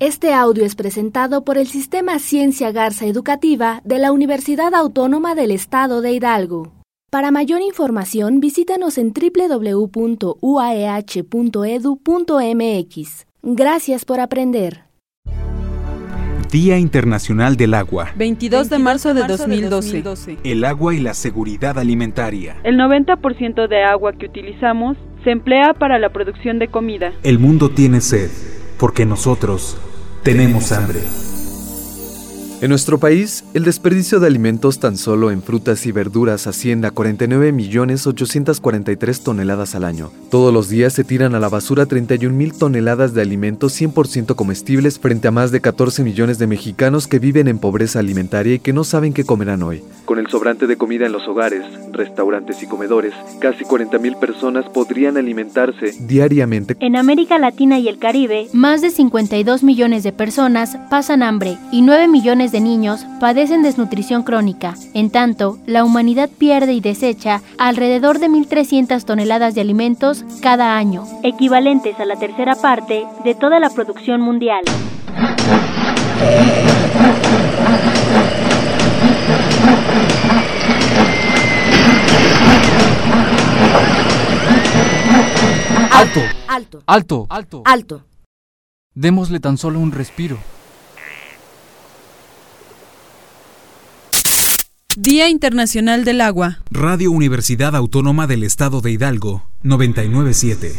Este audio es presentado por el Sistema Ciencia Garza Educativa de la Universidad Autónoma del Estado de Hidalgo. Para mayor información, visítanos en www.uaeh.edu.mx. Gracias por aprender. Día Internacional del Agua. 22 de marzo de 2012. El agua y la seguridad alimentaria. El 90% de agua que utilizamos se emplea para la producción de comida. El mundo tiene sed, porque nosotros tenemos hambre. En nuestro país, el desperdicio de alimentos tan solo en frutas y verduras asciende a 49.843 toneladas al año. Todos los días se tiran a la basura 31.000 toneladas de alimentos 100% comestibles frente a más de 14 millones de mexicanos que viven en pobreza alimentaria y que no saben qué comerán hoy. Con el sobrante de comida en los hogares, restaurantes y comedores, casi 40.000 personas podrían alimentarse diariamente. En América Latina y el Caribe, más de 52 millones de personas pasan hambre y 9 millones de niños padecen desnutrición crónica. En tanto, la humanidad pierde y desecha alrededor de 1.300 toneladas de alimentos cada año, equivalentes a la tercera parte de toda la producción mundial. Alto. Alto. Alto. Alto. Alto. Démosle tan solo un respiro. Día Internacional del Agua. Radio Universidad Autónoma del Estado de Hidalgo, 997.